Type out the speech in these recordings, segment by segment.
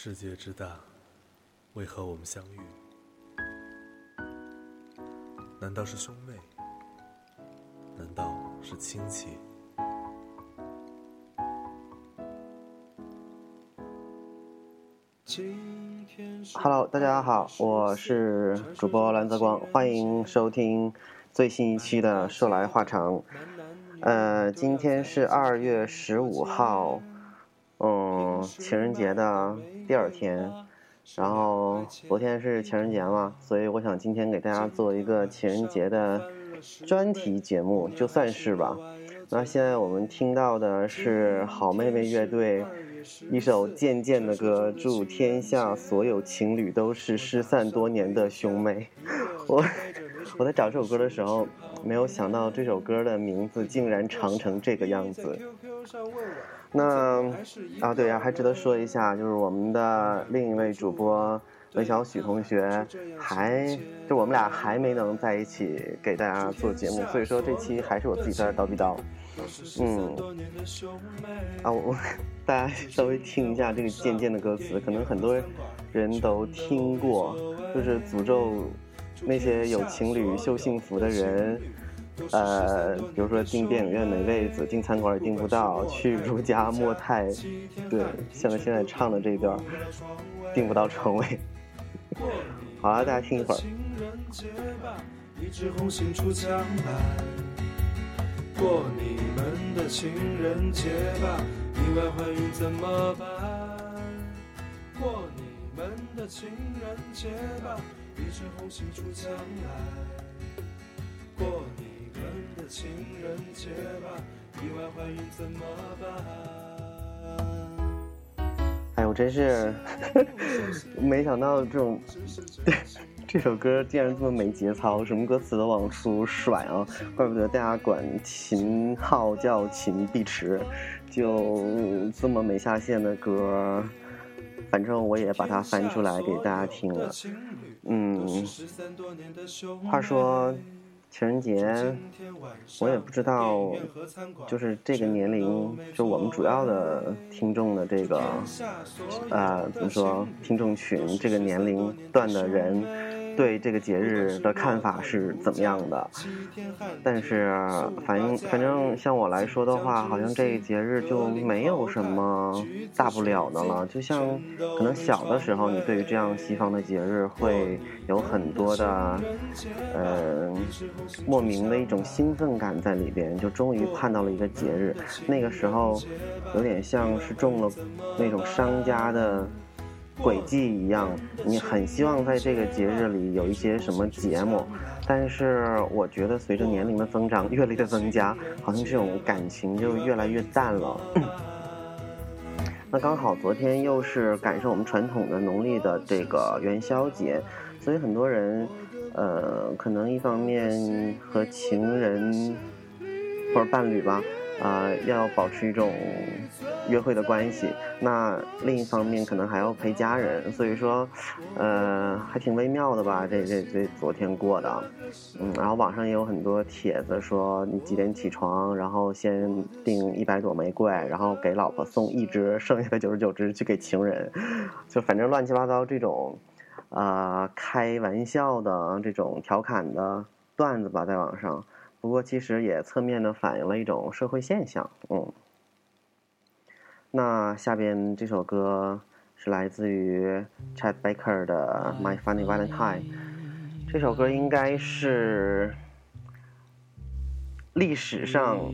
世界之大，为何我们相遇？难道是兄妹？难道是亲戚？Hello，大家好，我是主播蓝泽光，欢迎收听最新一期的《说来话长》。呃，今天是二月十五号。情人节的第二天，然后昨天是情人节嘛，所以我想今天给大家做一个情人节的专题节目，就算是吧。那现在我们听到的是好妹妹乐队一首渐渐的歌，祝天下所有情侣都是失散多年的兄妹。我我在找这首歌的时候，没有想到这首歌的名字竟然长成这个样子。那啊，对呀，还值得说一下，就是我们的另一位主播文小许同学，还就我们俩还没能在一起给大家做节目，所以说这期还是我自己在这叨逼叨。嗯，啊，我 大家稍微听一下这个渐渐的歌词，可能很多人都听过，就是诅咒那些有情侣秀幸福的人。呃，比如说订电影院没位子，订餐馆也订不到，去如家莫泰，对，像现在唱的这一段，订不到床位。好了，大家听一会儿。过你们的情人节吧，意外怀孕怎么办？过你们的情人节吧，一枝红杏出墙来。过你。情人节吧，意外怀孕怎么办？哎呦，真是 没想到这种 这首歌竟然这么没节操，什么歌词都往出甩啊！怪不得大家管秦昊叫秦碧池，就这么没下限的歌，反正我也把它翻出来给大家听了。嗯，话说。情人节，我也不知道，就是这个年龄，就我们主要的听众的这个，呃，怎么说，听众群这个年龄段的人。对这个节日的看法是怎么样的？但是，反正反正像我来说的话，好像这个节日就没有什么大不了的了。就像可能小的时候，你对于这样西方的节日会有很多的，呃，莫名的一种兴奋感在里边，就终于盼到了一个节日。那个时候，有点像是中了那种商家的。轨迹一样，你很希望在这个节日里有一些什么节目，但是我觉得随着年龄的增长、阅历的增加，好像这种感情就越来越淡了。那刚好昨天又是赶上我们传统的农历的这个元宵节，所以很多人，呃，可能一方面和情人或者伴侣吧。啊，要保持一种约会的关系。那另一方面，可能还要陪家人，所以说，呃，还挺微妙的吧？这这这昨天过的，嗯，然后网上也有很多帖子说，你几点起床，然后先订一百朵玫瑰，然后给老婆送一支，剩下的九十九支去给情人，就反正乱七八糟这种，啊，开玩笑的这种调侃的段子吧，在网上。不过，其实也侧面的反映了一种社会现象。嗯，那下边这首歌是来自于 Chad Baker 的《My Funny Valentine》。这首歌应该是历史上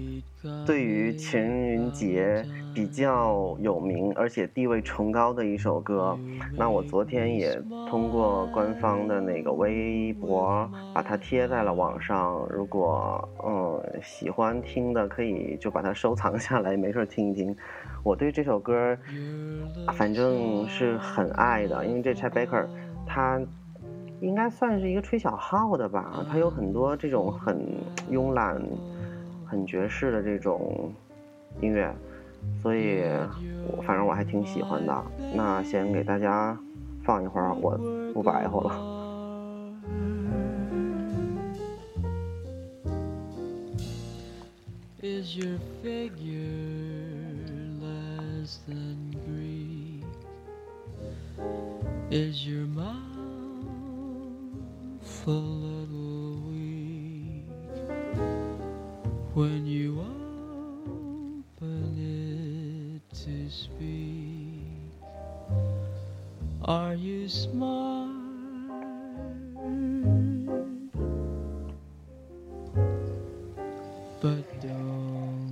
对于情人节。比较有名而且地位崇高的一首歌，那我昨天也通过官方的那个微博把它贴在了网上。如果嗯喜欢听的，可以就把它收藏下来，没事听一听。我对这首歌反正是很爱的，因为这 Chad Baker 他应该算是一个吹小号的吧，他有很多这种很慵懒、很爵士的这种音乐。所以，我反正我还挺喜欢的。那先给大家放一会儿，我不白活了。Is your mouth a little when you open it to speak? Are you smart? But don't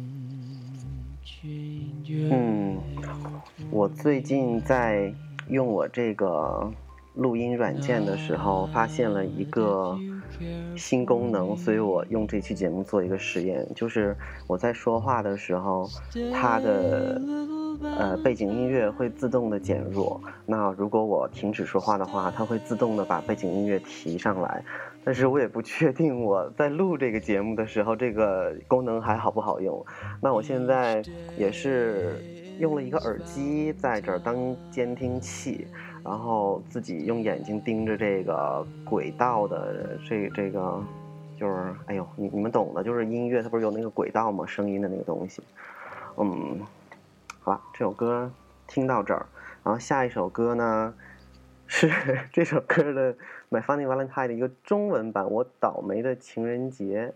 change your 嗯，我最近在用我这个录音软件的时候，发现了一个新功能，所以我用这期节目做一个实验，就是我在说话的时候，它的呃背景音乐会自动的减弱。那如果我停止说话的话，它会自动的把背景音乐提上来。但是我也不确定我在录这个节目的时候，这个功能还好不好用。那我现在也是用了一个耳机在这儿当监听器，然后自己用眼睛盯着这个轨道的这这个，就是哎呦，你你们懂的，就是音乐它不是有那个轨道吗？声音的那个东西。嗯，好了，这首歌听到这儿，然后下一首歌呢是这首歌的《My Funny Valentine》的一个中文版，《我倒霉的情人节》。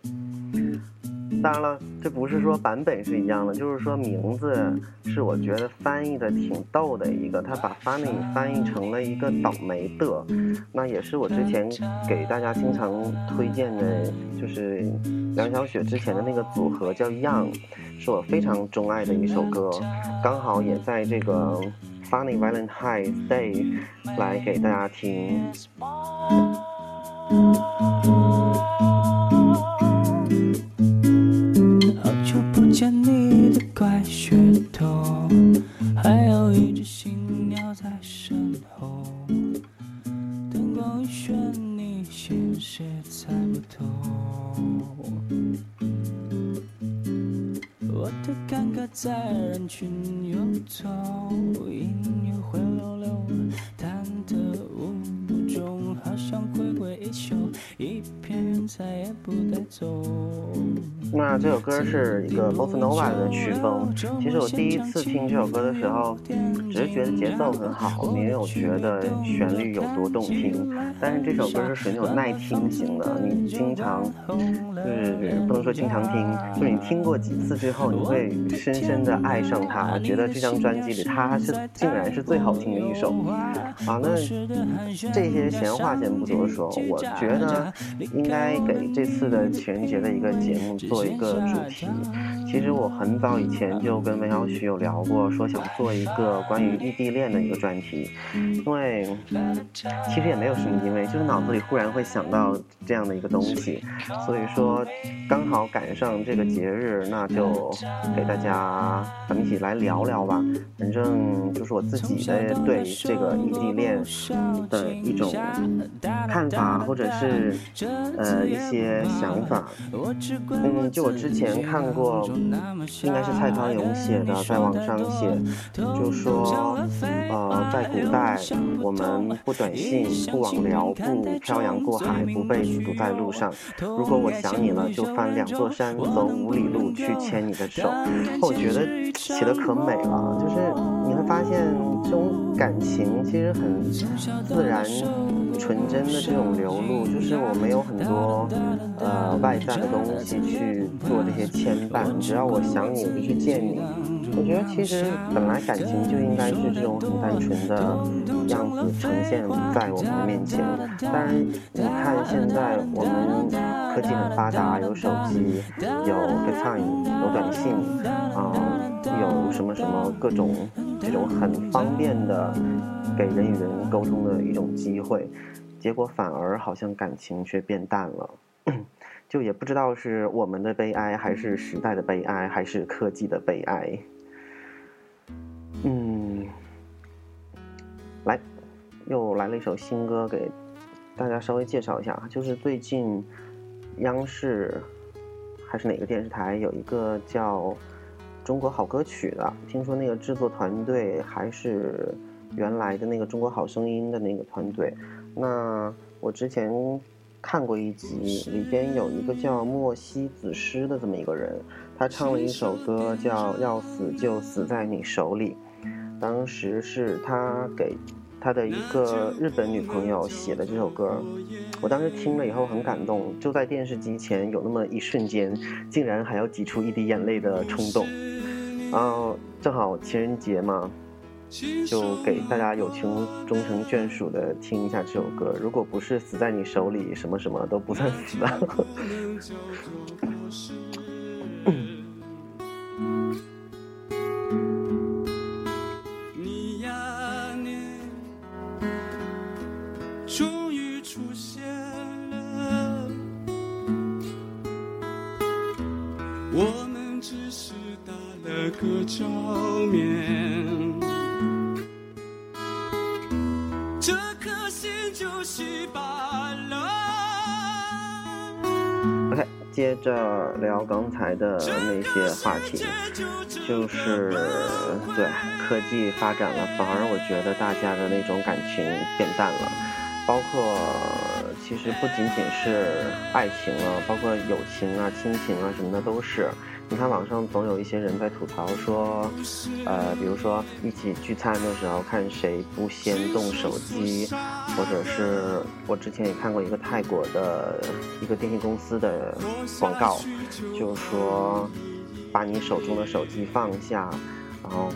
当然了，这不是说版本是一样的，就是说名字是我觉得翻译的挺逗的一个，他把 funny 翻译成了一个倒霉的，那也是我之前给大家经常推荐的，就是梁小雪之前的那个组合叫 Young，是我非常钟爱的一首歌，刚好也在这个 Funny Valentine Day 来给大家听。 歌是一个 b o s s nova 的曲风。其实我第一次听这首歌的时候，只是觉得节奏很好，没有觉得旋律有多动听。但是这首歌是属于那种耐听型的，你经常就是不能说经常听，就是你听过几次之后，你会深深的爱上它，觉得这张专辑里它是竟然是最好听的一首。啊，那这些闲话先不多说，我觉得应该给这次的情人节的一个节目做一个主题。其实我很早以前就跟文小许有聊过，说想做一个关于异地恋的一个专题，因为其实也没有什么因为，就是脑子里忽然会想到这样的一个东西，所以说刚好赶上这个节日，那就给大家咱们一起来聊聊吧。反正就是我自己的对这个异地恋的一种看法，或者是呃一些想法。嗯，就我之前看过，应该是蔡康永写的，在网上写，就说呃，在古代我们不短信、不网聊、不漂洋过海、不被堵在路上。如果我想你了，就翻两座山，走五里路去牵你的手。我觉得写的可美了，就是发现这种感情其实很自然、纯真的这种流露，就是我没有很多呃外在的东西去做这些牵绊，只要我想你，我就去见你。我觉得其实本来感情就应该是这种很单纯的样子呈现在我们的面前。当然，你看现在我们科技很发达，有手机，有 FaceTime，有短信，啊、有什么什么各种这种很方便的给人与人沟通的一种机会，结果反而好像感情却变淡了。就也不知道是我们的悲哀，还是时代的悲哀，还是科技的悲哀。嗯，来，又来了一首新歌给大家稍微介绍一下，就是最近央视还是哪个电视台有一个叫《中国好歌曲》的，听说那个制作团队还是原来的那个《中国好声音》的那个团队。那我之前看过一集，里边有一个叫莫西子诗的这么一个人，他唱了一首歌叫《要死就死在你手里》。当时是他给他的一个日本女朋友写的这首歌，我当时听了以后很感动，就在电视机前有那么一瞬间，竟然还要挤出一滴眼泪的冲动。然后正好情人节嘛，就给大家有情终成眷属的听一下这首歌。如果不是死在你手里，什么什么都不算死的。着聊刚才的那些话题，就是对科技发展了，反而我觉得大家的那种感情变淡了，包括其实不仅仅是爱情啊，包括友情啊、亲情啊什么的都是。你看网上总有一些人在吐槽说，呃，比如说一起聚餐的时候看谁不先动手机，或者是我之前也看过一个泰国的一个电信公司的广告，就是说把你手中的手机放下，然后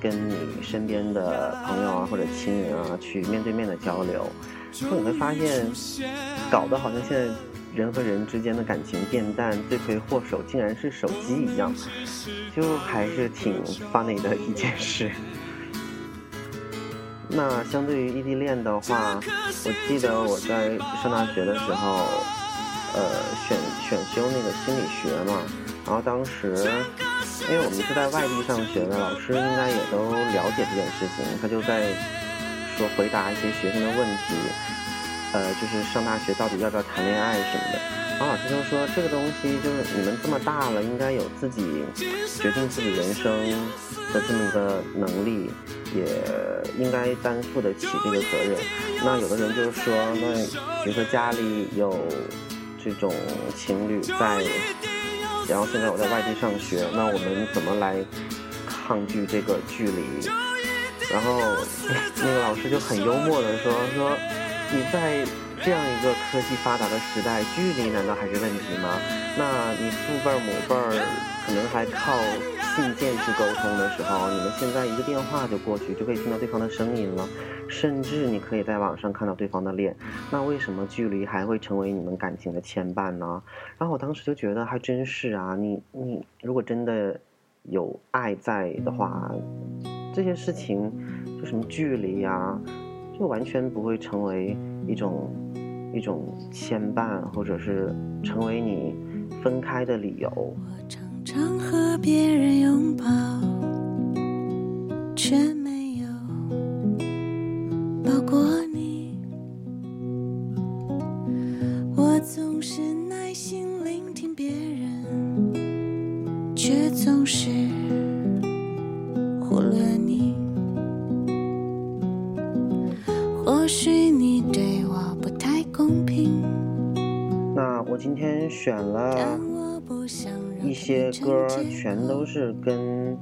跟你身边的朋友啊或者亲人啊去面对面的交流，就你会发现，搞得好像现在人和人之间的感情变淡，罪魁祸首竟然是手机一样，就还是挺 funny 的一件事。那相对于异地恋的话，我记得我在上大学的时候，呃，选选修那个心理学嘛，然后当时因为我们是在外地上学的，老师应该也都了解这件事情，他就在说回答一些学生的问题，呃，就是上大学到底要不要谈恋爱什么的。然后老师就说，这个东西就是你们这么大了，应该有自己决定自己人生的这么一个能力，也应该担负得起这个责任。那有的人就是说，那比如说家里有这种情侣在，然后现在我在外地上学，那我们怎么来抗拒这个距离？然后那个老师就很幽默的说说你在这样一个科技发达的时代，距离难道还是问题吗？那你父辈儿母辈儿可能还靠信件去沟通的时候，你们现在一个电话就过去，就可以听到对方的声音了，甚至你可以在网上看到对方的脸。那为什么距离还会成为你们感情的牵绊呢？然后我当时就觉得还真是啊，你你如果真的有爱在的话，这些事情就什么距离呀、就完全不会成为一种一种牵绊，或者是成为你分开的理由。我常常和别人拥抱，却没有抱过你。我总是耐心聆听别人，却总是选了一些歌，全都是跟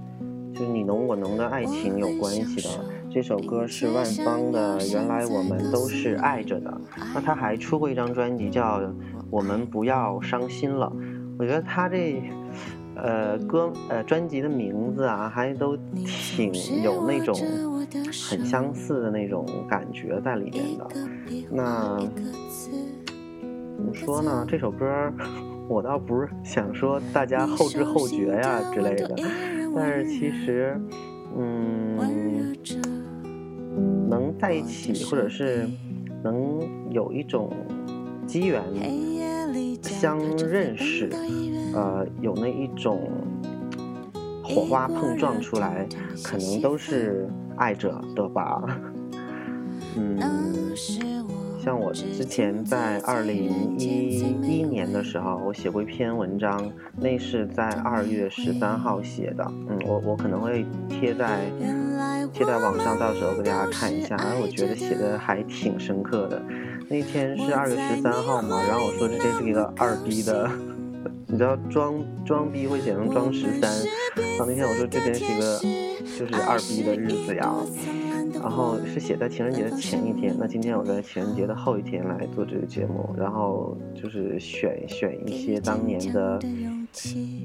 就是你侬我侬的爱情有关系的。这首歌是万芳的《原来我们都是爱着的》，那他还出过一张专辑叫《我们不要伤心了》。我觉得他这呃歌呃专辑的名字啊，还都挺有那种很相似的那种感觉在里面的。那怎么说呢？这首歌我倒不是想说大家后知后觉呀之类的，但是其实，嗯，能在一起或者是能有一种机缘相认识，呃，有那一种火花碰撞出来，可能都是爱着的吧。嗯，像我之前在二零一一年的时候，我写过一篇文章，那是在二月十三号写的。嗯，我我可能会贴在贴在网上，到时候给大家看一下。然后我觉得写的还挺深刻的。那天是二月十三号嘛，然后我说这这是一个二逼的，你知道装装逼会写成装十三，然后那天我说这真是一个就是二逼的日子呀。然后是写在情人节的前一天。那今天我在情人节的后一天来做这个节目，然后就是选选一些当年的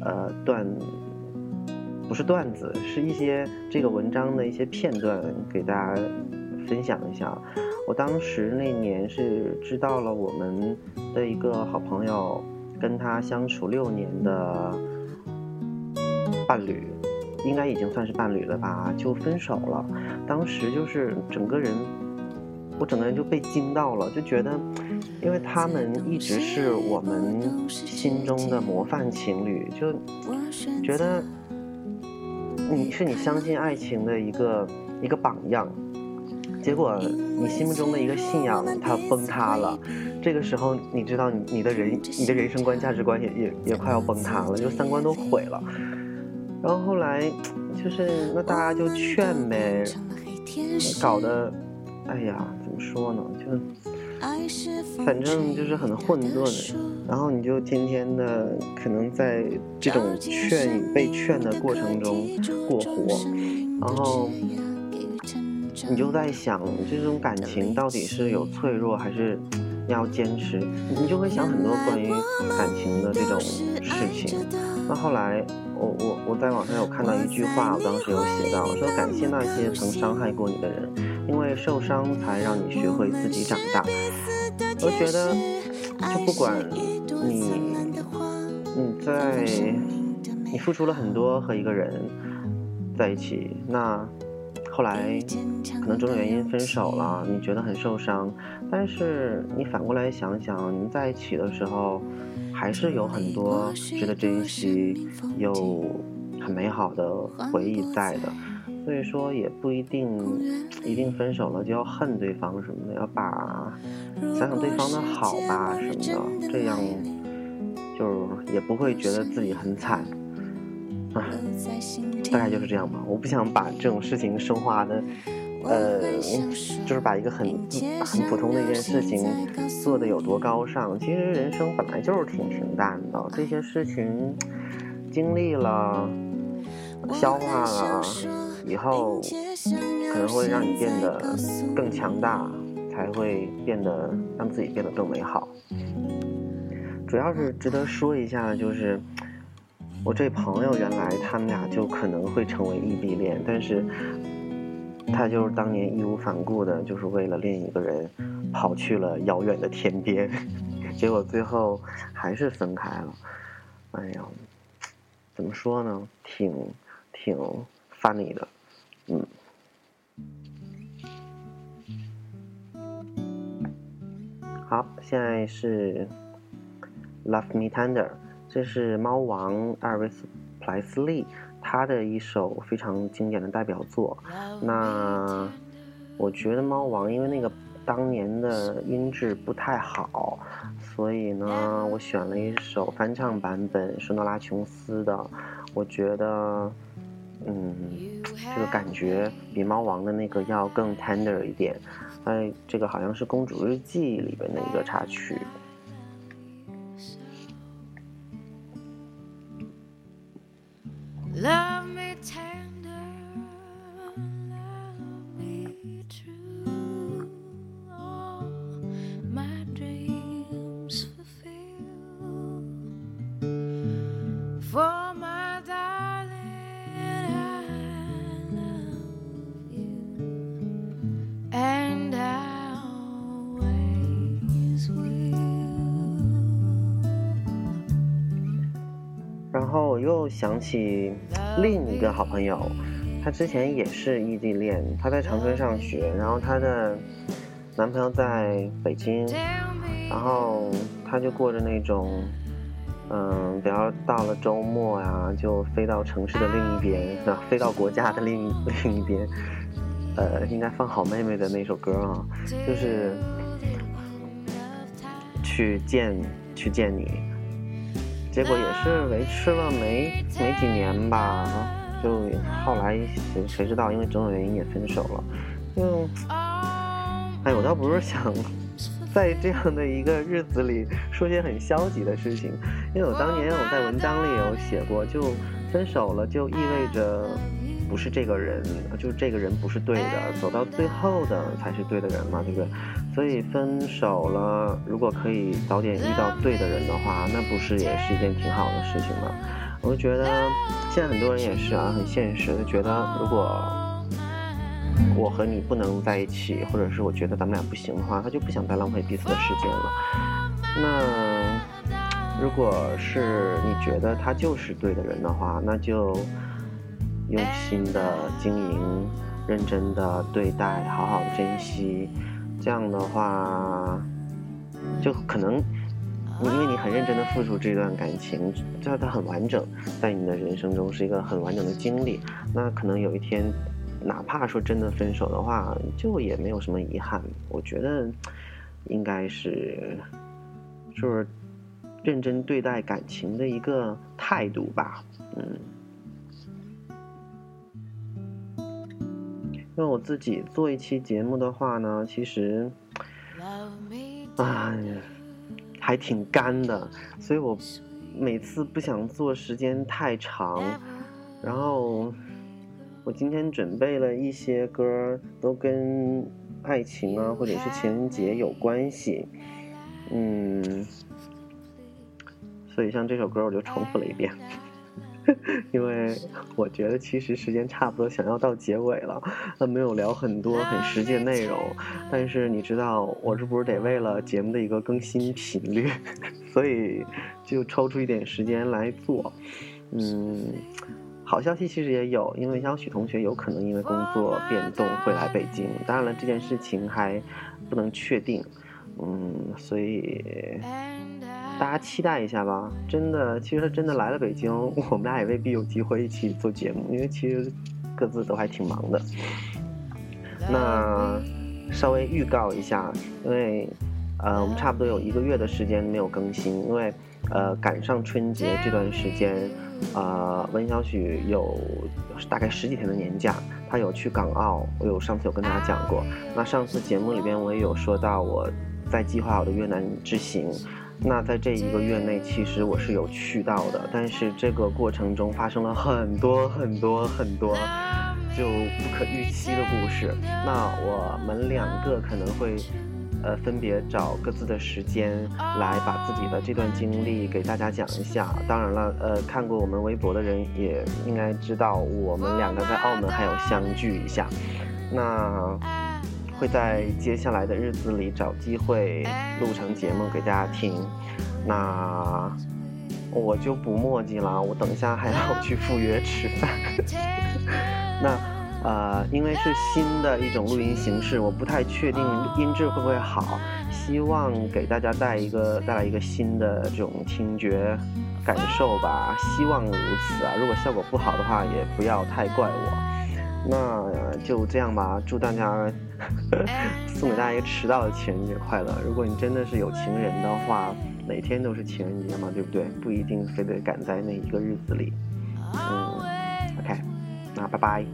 呃段，不是段子，是一些这个文章的一些片段给大家分享一下。我当时那年是知道了我们的一个好朋友，跟他相处六年的伴侣。应该已经算是伴侣了吧，就分手了。当时就是整个人，我整个人就被惊到了，就觉得，因为他们一直是我们心中的模范情侣，就觉得你是你相信爱情的一个一个榜样。结果你心目中的一个信仰它崩塌了，这个时候你知道你你的人你的人生观价值观也也也快要崩塌了，就三观都毁了。然后后来，就是那大家就劝呗，搞得，哎呀，怎么说呢？就反正就是很混沌。然后你就天天的可能在这种劝与被劝的过程中过活，然后你就在想，这种感情到底是有脆弱还是要坚持？你就会想很多关于感情的这种事情。那后来。我我我在网上有看到一句话，我当时有写到，说感谢那些曾伤害过你的人，因为受伤才让你学会自己长大。我觉得，就不管你你在你付出了很多和一个人在一起，那后来可能种种原因分手了，你觉得很受伤，但是你反过来想想，你们在一起的时候。还是有很多值得珍惜、有很美好的回忆在的，所以说也不一定一定分手了就要恨对方什么的，要把想想对方的好吧什么的，这样就是也不会觉得自己很惨啊，大概就是这样吧。我不想把这种事情升华的。呃，就是把一个很很普通的一件事情做的有多高尚。其实人生本来就是挺平淡的，这些事情经历了、消化了以后，可能会让你变得更强大，才会变得让自己变得更美好。主要是值得说一下，就是我这朋友原来他们俩就可能会成为异地恋，但是。他就是当年义无反顾的，就是为了另一个人，跑去了遥远的天边，结果最后还是分开了。哎呀，怎么说呢？挺挺 funny 的，嗯。好，现在是 Love Me Tender，这是猫王艾瑞斯普莱斯利。他的一首非常经典的代表作，那我觉得猫王因为那个当年的音质不太好，所以呢，我选了一首翻唱版本，是诺拉琼斯的。我觉得，嗯，这个感觉比猫王的那个要更 tender 一点。哎，这个好像是《公主日记》里边的一个插曲。起另一个好朋友，她之前也是异地恋，她在长春上学，然后她的男朋友在北京，然后她就过着那种，嗯，比较到了周末呀，就飞到城市的另一边，啊，飞到国家的另一 另一边，呃，应该放好妹妹的那首歌啊，就是去见去见你。结果也是维持了没没几年吧，就后来谁谁知道，因为种种原因也分手了。就，哎，我倒不是想在这样的一个日子里说些很消极的事情，因为我当年我在文章里有写过，就分手了就意味着不是这个人，就是这个人不是对的，走到最后的才是对的人嘛，对不对？所以分手了，如果可以早点遇到对的人的话，那不是也是一件挺好的事情吗？我就觉得现在很多人也是啊，很现实，就觉得如果我和你不能在一起，或者是我觉得咱们俩不行的话，他就不想再浪费彼此的时间了。那如果是你觉得他就是对的人的话，那就用心的经营，认真的对待，好好珍惜。这样的话，就可能你因为你很认真的付出这段感情，这它很完整，在你的人生中是一个很完整的经历。那可能有一天，哪怕说真的分手的话，就也没有什么遗憾。我觉得应该是就是认真对待感情的一个态度吧，嗯。因为我自己做一期节目的话呢，其实，哎，还挺干的，所以我每次不想做时间太长。然后我今天准备了一些歌，都跟爱情啊，或者是情人节有关系，嗯，所以像这首歌我就重复了一遍。因为我觉得其实时间差不多，想要到结尾了，那没有聊很多很实际的内容。但是你知道，我这不是得为了节目的一个更新频率，所以就抽出一点时间来做。嗯，好消息其实也有，因为像许同学有可能因为工作变动会来北京，当然了，这件事情还不能确定。嗯，所以。大家期待一下吧，真的，其实他真的来了北京，我们俩也未必有机会一起做节目，因为其实各自都还挺忙的。那稍微预告一下，因为呃，我们差不多有一个月的时间没有更新，因为呃赶上春节这段时间，呃，文小许有大概十几天的年假，他有去港澳，我有上次有跟大家讲过。那上次节目里边我也有说到我在计划我的越南之行。那在这一个月内，其实我是有去到的，但是这个过程中发生了很多很多很多就不可预期的故事。那我们两个可能会，呃，分别找各自的时间来把自己的这段经历给大家讲一下。当然了，呃，看过我们微博的人也应该知道，我们两个在澳门还有相聚一下。那。会在接下来的日子里找机会录成节目给大家听，那我就不墨迹了，我等一下还要去赴约吃饭。那呃，因为是新的一种录音形式，我不太确定音质会不会好，希望给大家带一个带来一个新的这种听觉感受吧，希望如此啊。如果效果不好的话，也不要太怪我。那就这样吧，祝大家 送给大家一个迟到的情人节快乐。如果你真的是有情人的话，每天都是情人节嘛，对不对？不一定非得赶在那一个日子里。嗯，OK，那拜拜。